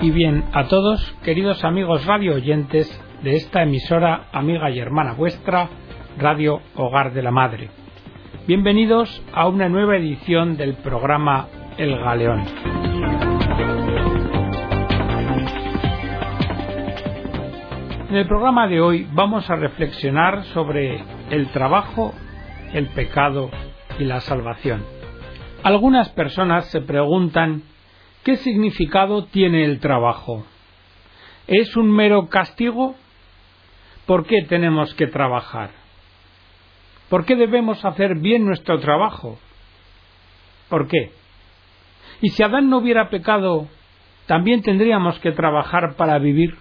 y bien a todos, queridos amigos radio oyentes de esta emisora amiga y hermana vuestra, Radio Hogar de la Madre. Bienvenidos a una nueva edición del programa El Galeón. En el programa de hoy vamos a reflexionar sobre el trabajo, el pecado y la salvación. Algunas personas se preguntan ¿Qué significado tiene el trabajo? ¿Es un mero castigo? ¿Por qué tenemos que trabajar? ¿Por qué debemos hacer bien nuestro trabajo? ¿Por qué? Y si Adán no hubiera pecado, ¿también tendríamos que trabajar para vivir?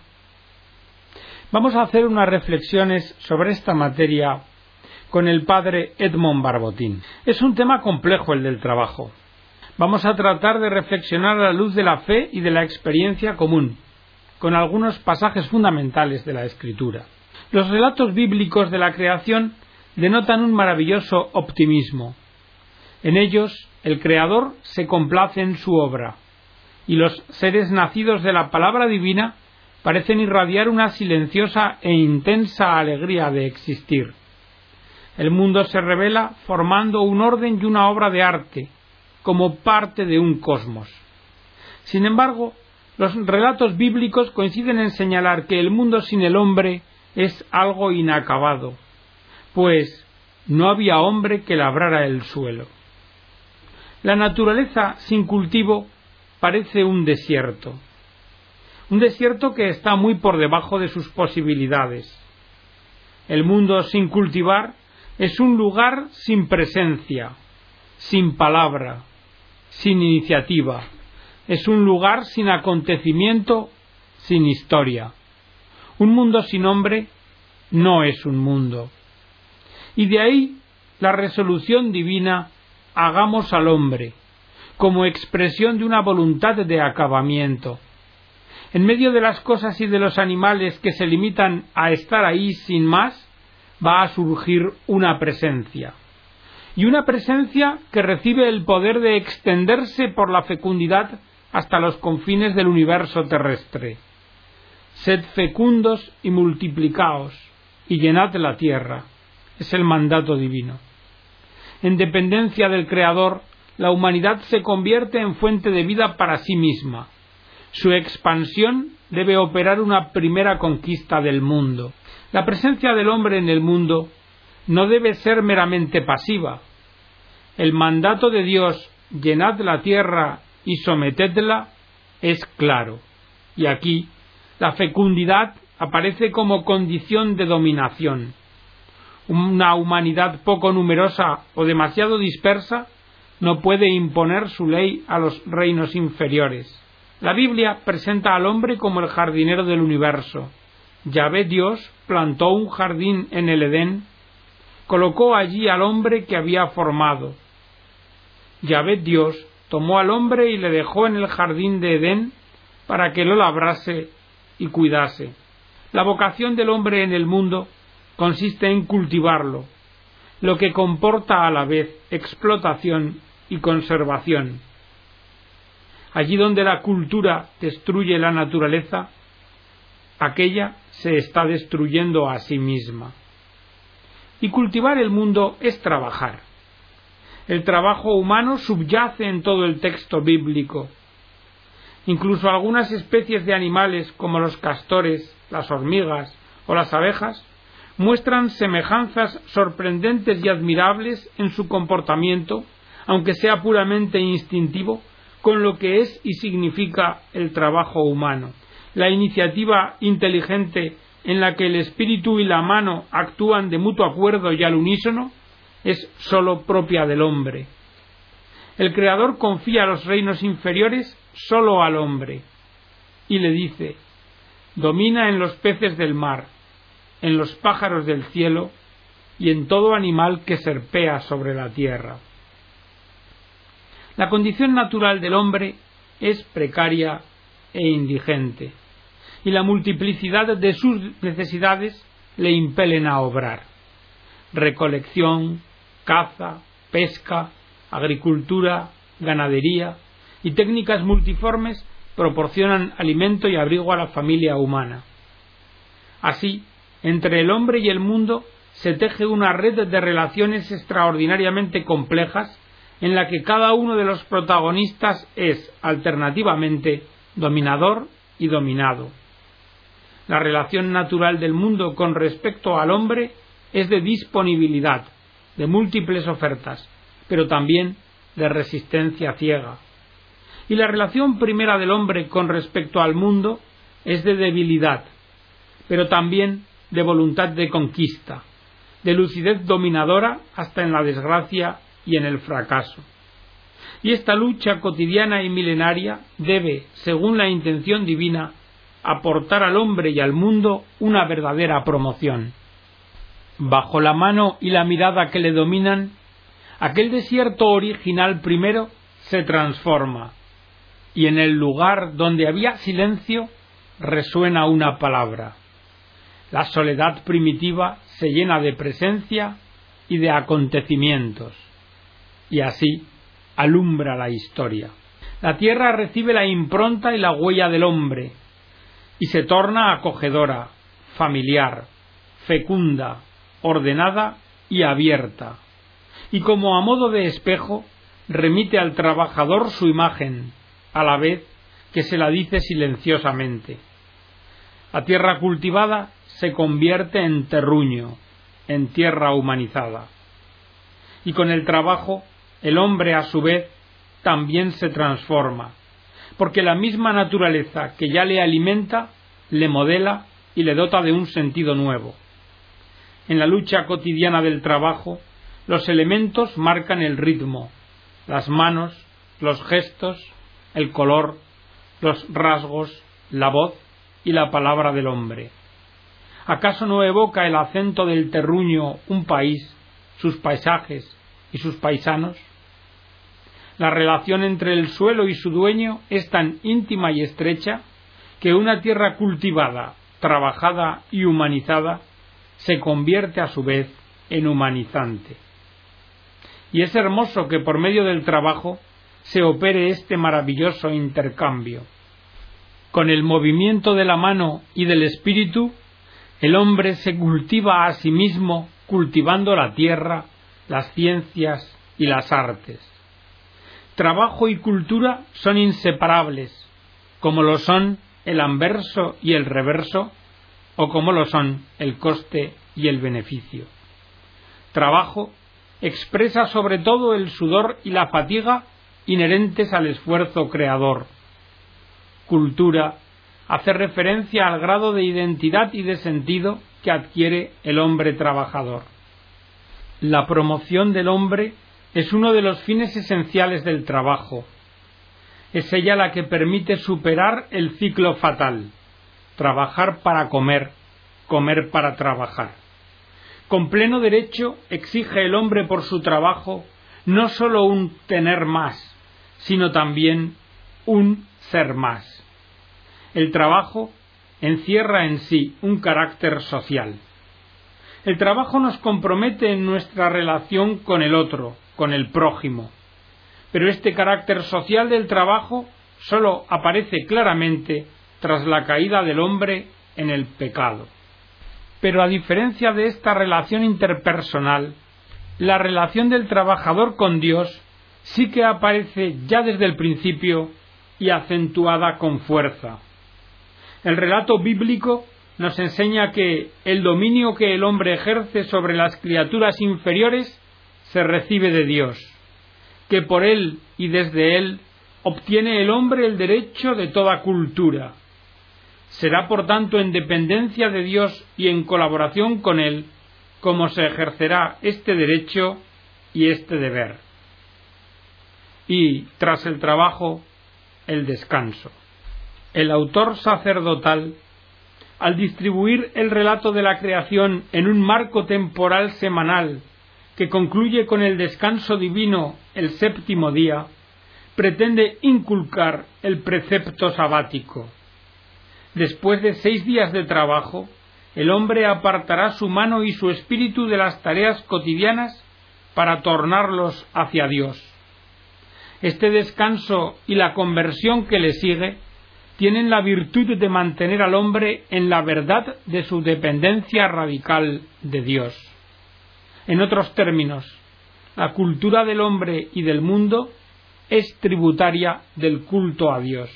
Vamos a hacer unas reflexiones sobre esta materia con el padre Edmond Barbotín. Es un tema complejo el del trabajo vamos a tratar de reflexionar a la luz de la fe y de la experiencia común, con algunos pasajes fundamentales de la Escritura. Los relatos bíblicos de la creación denotan un maravilloso optimismo. En ellos, el Creador se complace en su obra, y los seres nacidos de la palabra divina parecen irradiar una silenciosa e intensa alegría de existir. El mundo se revela formando un orden y una obra de arte, como parte de un cosmos. Sin embargo, los relatos bíblicos coinciden en señalar que el mundo sin el hombre es algo inacabado, pues no había hombre que labrara el suelo. La naturaleza sin cultivo parece un desierto, un desierto que está muy por debajo de sus posibilidades. El mundo sin cultivar es un lugar sin presencia, sin palabra, sin iniciativa. Es un lugar sin acontecimiento, sin historia. Un mundo sin hombre no es un mundo. Y de ahí la resolución divina hagamos al hombre, como expresión de una voluntad de acabamiento. En medio de las cosas y de los animales que se limitan a estar ahí sin más, va a surgir una presencia y una presencia que recibe el poder de extenderse por la fecundidad hasta los confines del universo terrestre. Sed fecundos y multiplicaos, y llenad la tierra. Es el mandato divino. En dependencia del Creador, la humanidad se convierte en fuente de vida para sí misma. Su expansión debe operar una primera conquista del mundo. La presencia del hombre en el mundo no debe ser meramente pasiva, el mandato de Dios, llenad la tierra y sometedla, es claro. Y aquí la fecundidad aparece como condición de dominación. Una humanidad poco numerosa o demasiado dispersa no puede imponer su ley a los reinos inferiores. La Biblia presenta al hombre como el jardinero del universo. Yahvé Dios plantó un jardín en el Edén, colocó allí al hombre que había formado, Yahvé Dios tomó al hombre y le dejó en el jardín de Edén para que lo labrase y cuidase. La vocación del hombre en el mundo consiste en cultivarlo, lo que comporta a la vez explotación y conservación. Allí donde la cultura destruye la naturaleza, aquella se está destruyendo a sí misma. Y cultivar el mundo es trabajar. El trabajo humano subyace en todo el texto bíblico. Incluso algunas especies de animales como los castores, las hormigas o las abejas muestran semejanzas sorprendentes y admirables en su comportamiento, aunque sea puramente instintivo, con lo que es y significa el trabajo humano. La iniciativa inteligente en la que el espíritu y la mano actúan de mutuo acuerdo y al unísono es sólo propia del hombre. El Creador confía los reinos inferiores sólo al hombre y le dice, domina en los peces del mar, en los pájaros del cielo y en todo animal que serpea sobre la tierra. La condición natural del hombre es precaria e indigente, y la multiplicidad de sus necesidades le impelen a obrar. Recolección, caza, pesca, agricultura, ganadería y técnicas multiformes proporcionan alimento y abrigo a la familia humana. Así, entre el hombre y el mundo se teje una red de relaciones extraordinariamente complejas en la que cada uno de los protagonistas es, alternativamente, dominador y dominado. La relación natural del mundo con respecto al hombre es de disponibilidad, de múltiples ofertas, pero también de resistencia ciega. Y la relación primera del hombre con respecto al mundo es de debilidad, pero también de voluntad de conquista, de lucidez dominadora hasta en la desgracia y en el fracaso. Y esta lucha cotidiana y milenaria debe, según la intención divina, aportar al hombre y al mundo una verdadera promoción. Bajo la mano y la mirada que le dominan, aquel desierto original primero se transforma, y en el lugar donde había silencio resuena una palabra. La soledad primitiva se llena de presencia y de acontecimientos, y así alumbra la historia. La tierra recibe la impronta y la huella del hombre, y se torna acogedora, familiar, fecunda, ordenada y abierta, y como a modo de espejo remite al trabajador su imagen, a la vez que se la dice silenciosamente. La tierra cultivada se convierte en terruño, en tierra humanizada. Y con el trabajo, el hombre a su vez también se transforma, porque la misma naturaleza que ya le alimenta, le modela y le dota de un sentido nuevo. En la lucha cotidiana del trabajo, los elementos marcan el ritmo, las manos, los gestos, el color, los rasgos, la voz y la palabra del hombre. ¿Acaso no evoca el acento del terruño un país, sus paisajes y sus paisanos? La relación entre el suelo y su dueño es tan íntima y estrecha que una tierra cultivada, trabajada y humanizada se convierte a su vez en humanizante. Y es hermoso que por medio del trabajo se opere este maravilloso intercambio. Con el movimiento de la mano y del espíritu el hombre se cultiva a sí mismo cultivando la tierra, las ciencias y las artes. Trabajo y cultura son inseparables, como lo son el anverso y el reverso, o como lo son el coste y el beneficio. Trabajo expresa sobre todo el sudor y la fatiga inherentes al esfuerzo creador. Cultura hace referencia al grado de identidad y de sentido que adquiere el hombre trabajador. La promoción del hombre es uno de los fines esenciales del trabajo. Es ella la que permite superar el ciclo fatal, trabajar para comer, comer para trabajar. Con pleno derecho exige el hombre por su trabajo no sólo un tener más, sino también un ser más el trabajo encierra en sí un carácter social. El trabajo nos compromete en nuestra relación con el otro, con el prójimo. Pero este carácter social del trabajo sólo aparece claramente tras la caída del hombre en el pecado. Pero a diferencia de esta relación interpersonal, la relación del trabajador con Dios sí que aparece ya desde el principio y acentuada con fuerza. El relato bíblico nos enseña que el dominio que el hombre ejerce sobre las criaturas inferiores se recibe de Dios, que por él y desde él obtiene el hombre el derecho de toda cultura. Será por tanto en dependencia de Dios y en colaboración con él como se ejercerá este derecho y este deber. Y, tras el trabajo, el descanso el autor sacerdotal, al distribuir el relato de la creación en un marco temporal semanal que concluye con el descanso divino el séptimo día, pretende inculcar el precepto sabático. Después de seis días de trabajo, el hombre apartará su mano y su espíritu de las tareas cotidianas para tornarlos hacia Dios. Este descanso y la conversión que le sigue tienen la virtud de mantener al hombre en la verdad de su dependencia radical de Dios. En otros términos, la cultura del hombre y del mundo es tributaria del culto a Dios.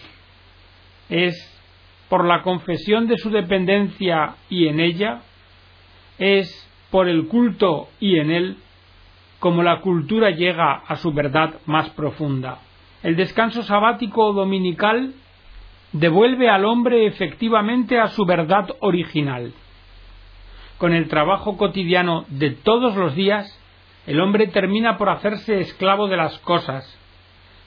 Es por la confesión de su dependencia y en ella, es por el culto y en él, como la cultura llega a su verdad más profunda. El descanso sabático o dominical devuelve al hombre efectivamente a su verdad original. Con el trabajo cotidiano de todos los días, el hombre termina por hacerse esclavo de las cosas,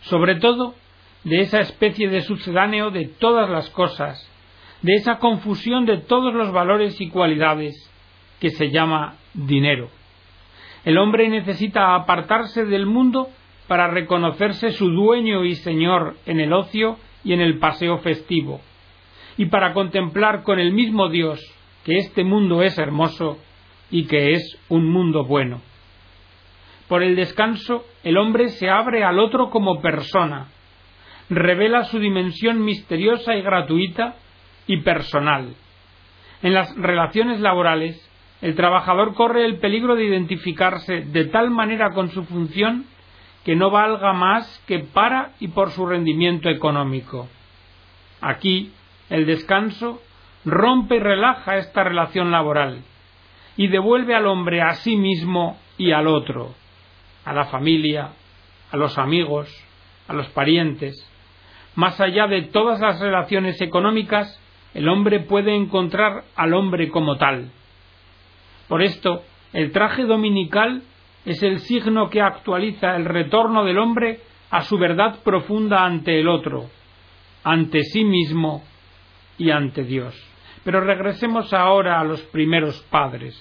sobre todo de esa especie de sucedáneo de todas las cosas, de esa confusión de todos los valores y cualidades que se llama dinero. El hombre necesita apartarse del mundo para reconocerse su dueño y señor en el ocio y en el paseo festivo, y para contemplar con el mismo Dios que este mundo es hermoso y que es un mundo bueno. Por el descanso, el hombre se abre al otro como persona, revela su dimensión misteriosa y gratuita y personal. En las relaciones laborales, el trabajador corre el peligro de identificarse de tal manera con su función que no valga más que para y por su rendimiento económico. Aquí, el descanso rompe y relaja esta relación laboral y devuelve al hombre a sí mismo y al otro, a la familia, a los amigos, a los parientes. Más allá de todas las relaciones económicas, el hombre puede encontrar al hombre como tal. Por esto, el traje dominical es el signo que actualiza el retorno del hombre a su verdad profunda ante el otro, ante sí mismo y ante Dios. Pero regresemos ahora a los primeros padres,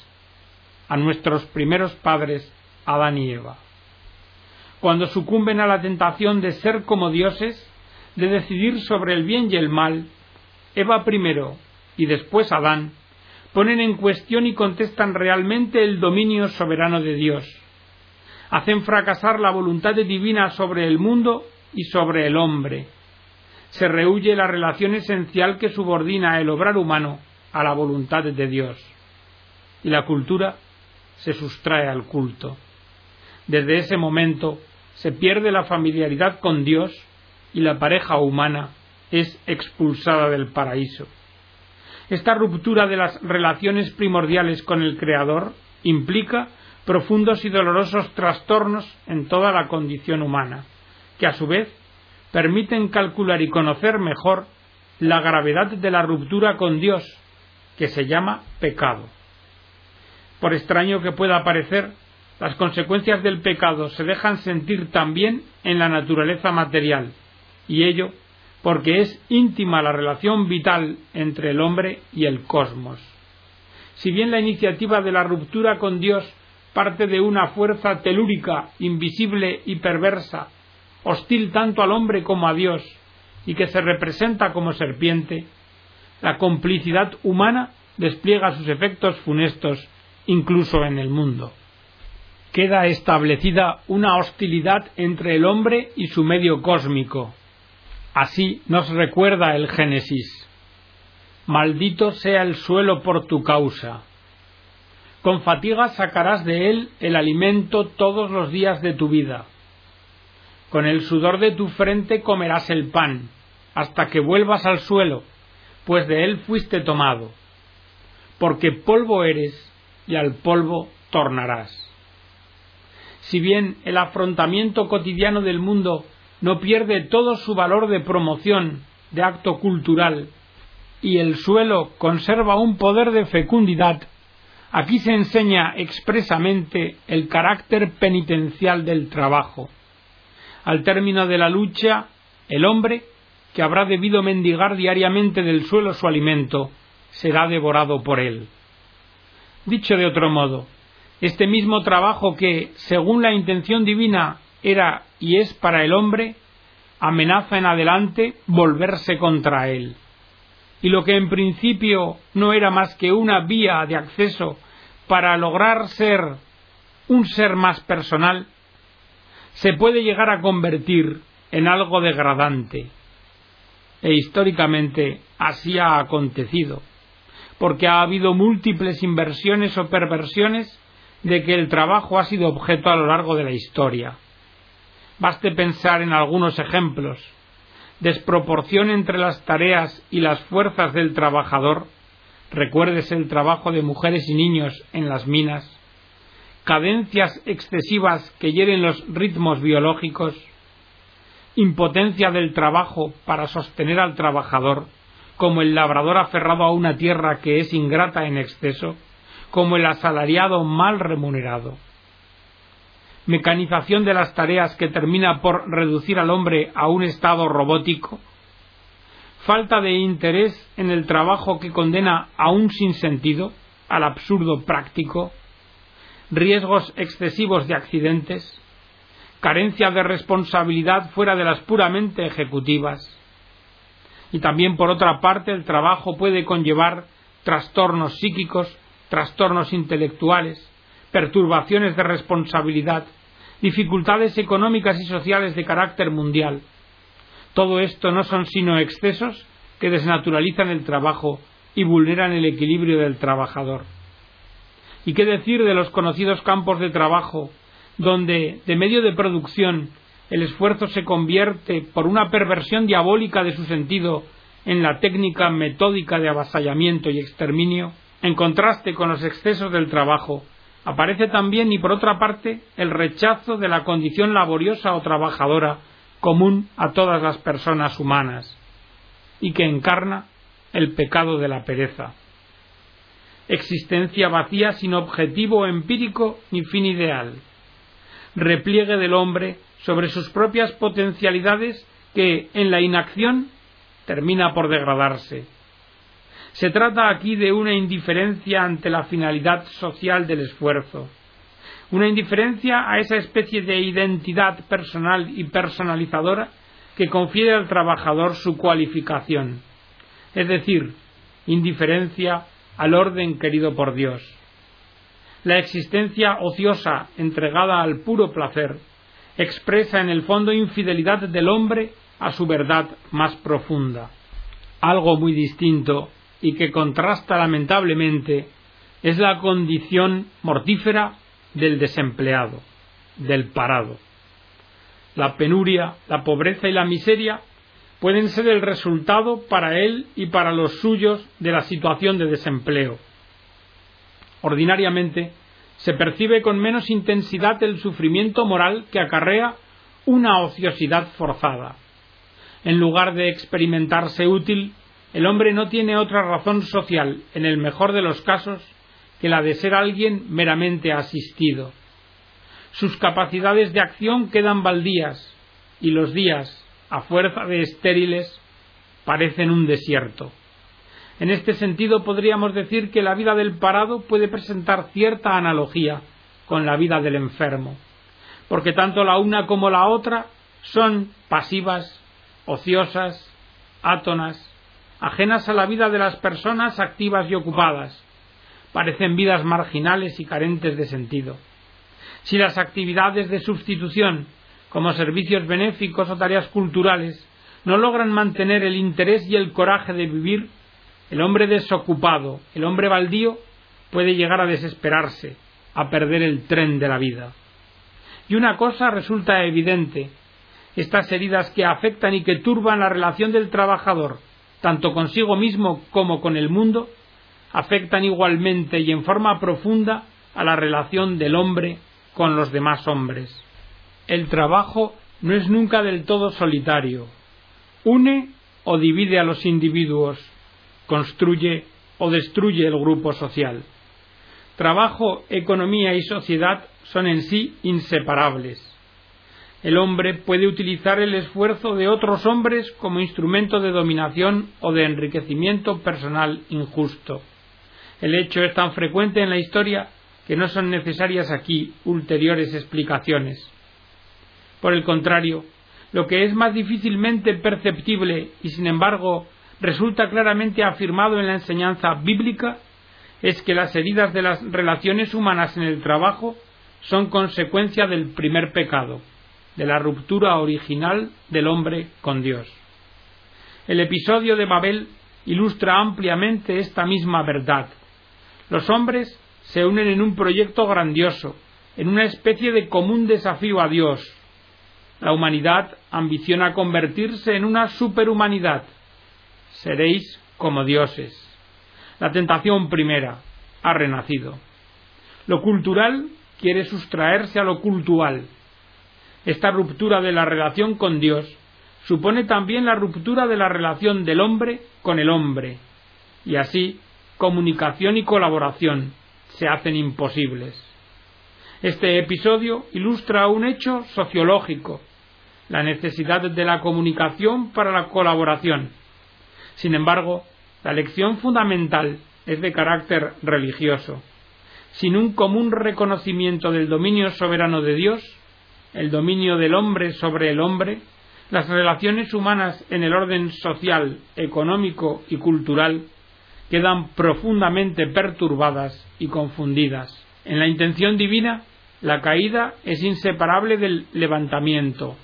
a nuestros primeros padres, Adán y Eva. Cuando sucumben a la tentación de ser como dioses, de decidir sobre el bien y el mal, Eva primero y después Adán ponen en cuestión y contestan realmente el dominio soberano de Dios hacen fracasar la voluntad divina sobre el mundo y sobre el hombre. Se rehuye la relación esencial que subordina el obrar humano a la voluntad de Dios. Y la cultura se sustrae al culto. Desde ese momento se pierde la familiaridad con Dios y la pareja humana es expulsada del paraíso. Esta ruptura de las relaciones primordiales con el Creador implica profundos y dolorosos trastornos en toda la condición humana, que a su vez permiten calcular y conocer mejor la gravedad de la ruptura con Dios, que se llama pecado. Por extraño que pueda parecer, las consecuencias del pecado se dejan sentir también en la naturaleza material, y ello porque es íntima la relación vital entre el hombre y el cosmos. Si bien la iniciativa de la ruptura con Dios parte de una fuerza telúrica, invisible y perversa, hostil tanto al hombre como a Dios, y que se representa como serpiente, la complicidad humana despliega sus efectos funestos incluso en el mundo. Queda establecida una hostilidad entre el hombre y su medio cósmico. Así nos recuerda el Génesis. Maldito sea el suelo por tu causa con fatiga sacarás de él el alimento todos los días de tu vida. Con el sudor de tu frente comerás el pan, hasta que vuelvas al suelo, pues de él fuiste tomado. Porque polvo eres, y al polvo tornarás. Si bien el afrontamiento cotidiano del mundo no pierde todo su valor de promoción, de acto cultural, y el suelo conserva un poder de fecundidad Aquí se enseña expresamente el carácter penitencial del trabajo. Al término de la lucha, el hombre, que habrá debido mendigar diariamente del suelo su alimento, será devorado por él. Dicho de otro modo, este mismo trabajo que, según la intención divina, era y es para el hombre, amenaza en adelante volverse contra él y lo que en principio no era más que una vía de acceso para lograr ser un ser más personal, se puede llegar a convertir en algo degradante. E históricamente así ha acontecido, porque ha habido múltiples inversiones o perversiones de que el trabajo ha sido objeto a lo largo de la historia. Baste pensar en algunos ejemplos. Desproporción entre las tareas y las fuerzas del trabajador. Recuérdese el trabajo de mujeres y niños en las minas. Cadencias excesivas que hieren los ritmos biológicos. Impotencia del trabajo para sostener al trabajador, como el labrador aferrado a una tierra que es ingrata en exceso como el asalariado mal remunerado. Mecanización de las tareas que termina por reducir al hombre a un estado robótico. Falta de interés en el trabajo que condena a un sinsentido, al absurdo práctico. Riesgos excesivos de accidentes. Carencia de responsabilidad fuera de las puramente ejecutivas. Y también, por otra parte, el trabajo puede conllevar trastornos psíquicos trastornos intelectuales, perturbaciones de responsabilidad, dificultades económicas y sociales de carácter mundial. Todo esto no son sino excesos que desnaturalizan el trabajo y vulneran el equilibrio del trabajador. ¿Y qué decir de los conocidos campos de trabajo, donde, de medio de producción, el esfuerzo se convierte, por una perversión diabólica de su sentido, en la técnica metódica de avasallamiento y exterminio? En contraste con los excesos del trabajo, aparece también y por otra parte el rechazo de la condición laboriosa o trabajadora común a todas las personas humanas y que encarna el pecado de la pereza. Existencia vacía sin objetivo empírico ni fin ideal. Repliegue del hombre sobre sus propias potencialidades que en la inacción termina por degradarse se trata aquí de una indiferencia ante la finalidad social del esfuerzo, una indiferencia a esa especie de identidad personal y personalizadora que confiere al trabajador su cualificación, es decir, indiferencia al orden querido por Dios. La existencia ociosa entregada al puro placer expresa en el fondo infidelidad del hombre a su verdad más profunda. Algo muy distinto y que contrasta lamentablemente es la condición mortífera del desempleado, del parado. La penuria, la pobreza y la miseria pueden ser el resultado para él y para los suyos de la situación de desempleo. Ordinariamente, se percibe con menos intensidad el sufrimiento moral que acarrea una ociosidad forzada. En lugar de experimentarse útil, el hombre no tiene otra razón social, en el mejor de los casos, que la de ser alguien meramente asistido. Sus capacidades de acción quedan baldías y los días, a fuerza de estériles, parecen un desierto. En este sentido podríamos decir que la vida del parado puede presentar cierta analogía con la vida del enfermo, porque tanto la una como la otra son pasivas, ociosas, átonas, ajenas a la vida de las personas activas y ocupadas. Parecen vidas marginales y carentes de sentido. Si las actividades de sustitución, como servicios benéficos o tareas culturales, no logran mantener el interés y el coraje de vivir, el hombre desocupado, el hombre baldío, puede llegar a desesperarse, a perder el tren de la vida. Y una cosa resulta evidente, estas heridas que afectan y que turban la relación del trabajador tanto consigo mismo como con el mundo, afectan igualmente y en forma profunda a la relación del hombre con los demás hombres. El trabajo no es nunca del todo solitario. Une o divide a los individuos, construye o destruye el grupo social. Trabajo, economía y sociedad son en sí inseparables el hombre puede utilizar el esfuerzo de otros hombres como instrumento de dominación o de enriquecimiento personal injusto. El hecho es tan frecuente en la historia que no son necesarias aquí ulteriores explicaciones. Por el contrario, lo que es más difícilmente perceptible y sin embargo resulta claramente afirmado en la enseñanza bíblica es que las heridas de las relaciones humanas en el trabajo son consecuencia del primer pecado de la ruptura original del hombre con Dios. El episodio de Babel ilustra ampliamente esta misma verdad. Los hombres se unen en un proyecto grandioso, en una especie de común desafío a Dios. La humanidad ambiciona convertirse en una superhumanidad. Seréis como dioses. La tentación primera ha renacido. Lo cultural quiere sustraerse a lo cultural. Esta ruptura de la relación con Dios supone también la ruptura de la relación del hombre con el hombre, y así comunicación y colaboración se hacen imposibles. Este episodio ilustra un hecho sociológico, la necesidad de la comunicación para la colaboración. Sin embargo, la lección fundamental es de carácter religioso. Sin un común reconocimiento del dominio soberano de Dios, el dominio del hombre sobre el hombre, las relaciones humanas en el orden social, económico y cultural quedan profundamente perturbadas y confundidas. En la intención divina, la caída es inseparable del levantamiento,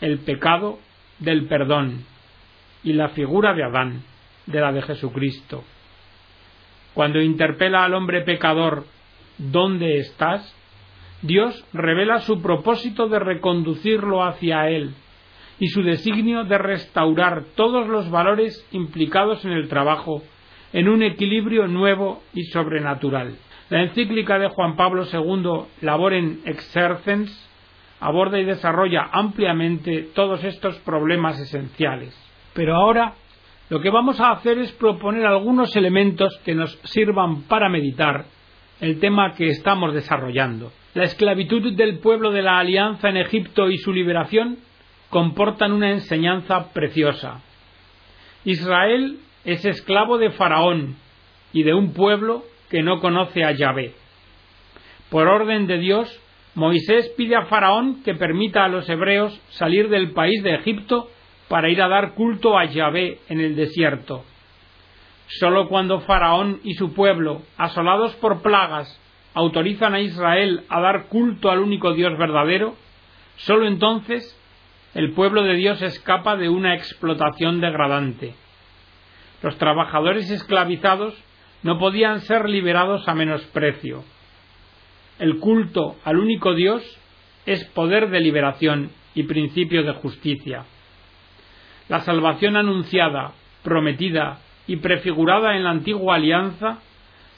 el pecado del perdón y la figura de Adán, de la de Jesucristo. Cuando interpela al hombre pecador, ¿dónde estás? Dios revela su propósito de reconducirlo hacia Él y su designio de restaurar todos los valores implicados en el trabajo en un equilibrio nuevo y sobrenatural. La encíclica de Juan Pablo II, Laboren Exercens, aborda y desarrolla ampliamente todos estos problemas esenciales. Pero ahora lo que vamos a hacer es proponer algunos elementos que nos sirvan para meditar el tema que estamos desarrollando. La esclavitud del pueblo de la Alianza en Egipto y su liberación comportan una enseñanza preciosa. Israel es esclavo de Faraón y de un pueblo que no conoce a Yahvé. Por orden de Dios, Moisés pide a Faraón que permita a los hebreos salir del país de Egipto para ir a dar culto a Yahvé en el desierto. Sólo cuando Faraón y su pueblo, asolados por plagas, autorizan a Israel a dar culto al único Dios verdadero, sólo entonces el pueblo de Dios escapa de una explotación degradante. Los trabajadores esclavizados no podían ser liberados a menos precio. El culto al único Dios es poder de liberación y principio de justicia. La salvación anunciada, prometida y prefigurada en la antigua alianza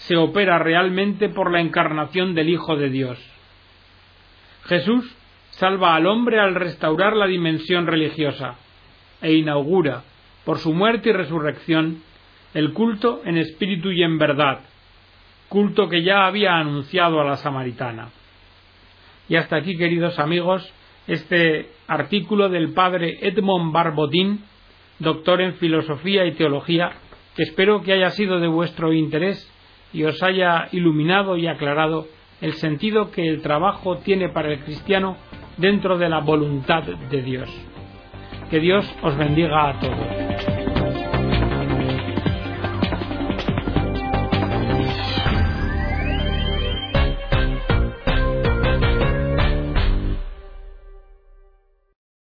se opera realmente por la encarnación del Hijo de Dios. Jesús salva al hombre al restaurar la dimensión religiosa e inaugura por su muerte y resurrección, el culto en espíritu y en verdad, culto que ya había anunciado a la samaritana. Y hasta aquí, queridos amigos, este artículo del padre Edmond Barbotín, doctor en filosofía y teología, que espero que haya sido de vuestro interés y os haya iluminado y aclarado el sentido que el trabajo tiene para el cristiano dentro de la voluntad de Dios. Que Dios os bendiga a todos.